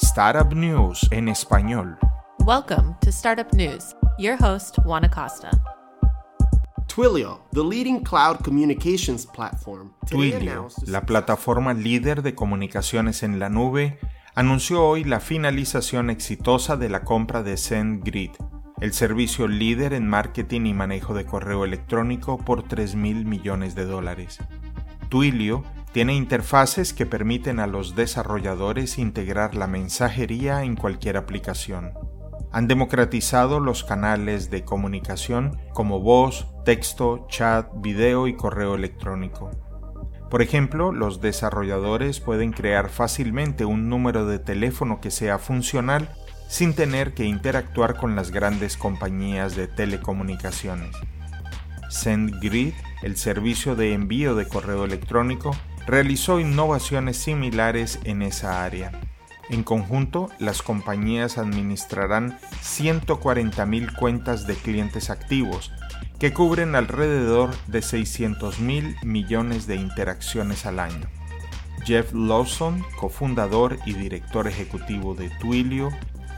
Startup News en español. Welcome to Startup News. Your host, Juan Acosta. Twilio, the leading cloud communications platform, today Twilio, la plataforma líder de comunicaciones en la nube, anunció hoy la finalización exitosa de la compra de SendGrid, el servicio líder en marketing y manejo de correo electrónico por 3 mil millones de dólares. Twilio tiene interfaces que permiten a los desarrolladores integrar la mensajería en cualquier aplicación. Han democratizado los canales de comunicación como voz, texto, chat, video y correo electrónico. Por ejemplo, los desarrolladores pueden crear fácilmente un número de teléfono que sea funcional sin tener que interactuar con las grandes compañías de telecomunicaciones. SendGrid, el servicio de envío de correo electrónico, realizó innovaciones similares en esa área. En conjunto, las compañías administrarán 140.000 cuentas de clientes activos, que cubren alrededor de 600 mil millones de interacciones al año. Jeff Lawson, cofundador y director ejecutivo de Twilio,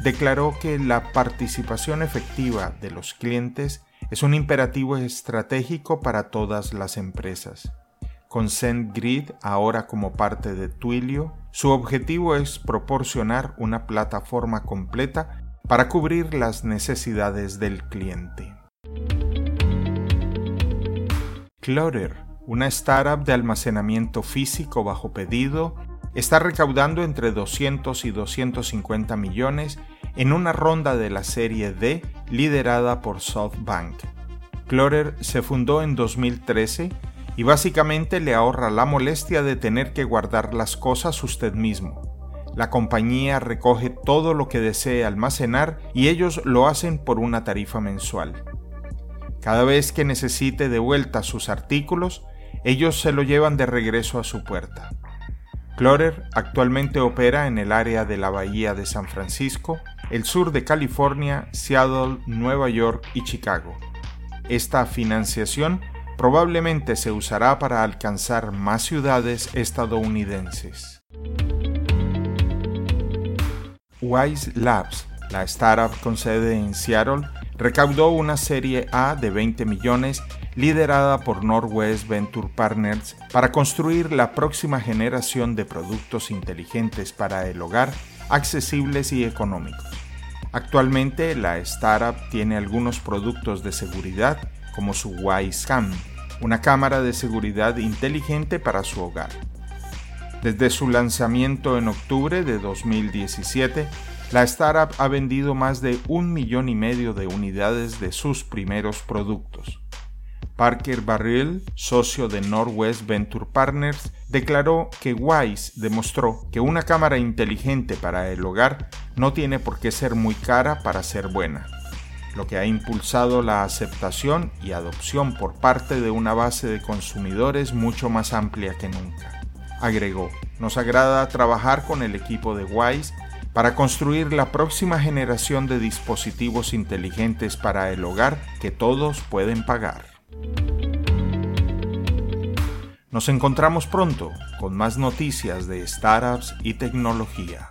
declaró que la participación efectiva de los clientes es un imperativo estratégico para todas las empresas. Con SendGrid ahora como parte de Twilio, su objetivo es proporcionar una plataforma completa para cubrir las necesidades del cliente. Clutter, una startup de almacenamiento físico bajo pedido, está recaudando entre 200 y 250 millones en una ronda de la serie D liderada por SoftBank. Clutter se fundó en 2013 y básicamente le ahorra la molestia de tener que guardar las cosas usted mismo. La compañía recoge todo lo que desee almacenar y ellos lo hacen por una tarifa mensual. Cada vez que necesite de vuelta sus artículos, ellos se lo llevan de regreso a su puerta. Clutter actualmente opera en el área de la Bahía de San Francisco, el sur de California, Seattle, Nueva York y Chicago. Esta financiación probablemente se usará para alcanzar más ciudades estadounidenses. Wise Labs, la startup con sede en Seattle, recaudó una serie A de 20 millones liderada por Northwest Venture Partners para construir la próxima generación de productos inteligentes para el hogar, accesibles y económicos. Actualmente la startup tiene algunos productos de seguridad como su Wise Cam, una cámara de seguridad inteligente para su hogar. Desde su lanzamiento en octubre de 2017, la startup ha vendido más de un millón y medio de unidades de sus primeros productos. Parker Barril, socio de Northwest Venture Partners, declaró que Wise demostró que una cámara inteligente para el hogar no tiene por qué ser muy cara para ser buena, lo que ha impulsado la aceptación y adopción por parte de una base de consumidores mucho más amplia que nunca. Agregó, nos agrada trabajar con el equipo de Wise para construir la próxima generación de dispositivos inteligentes para el hogar que todos pueden pagar. Nos encontramos pronto con más noticias de startups y tecnología.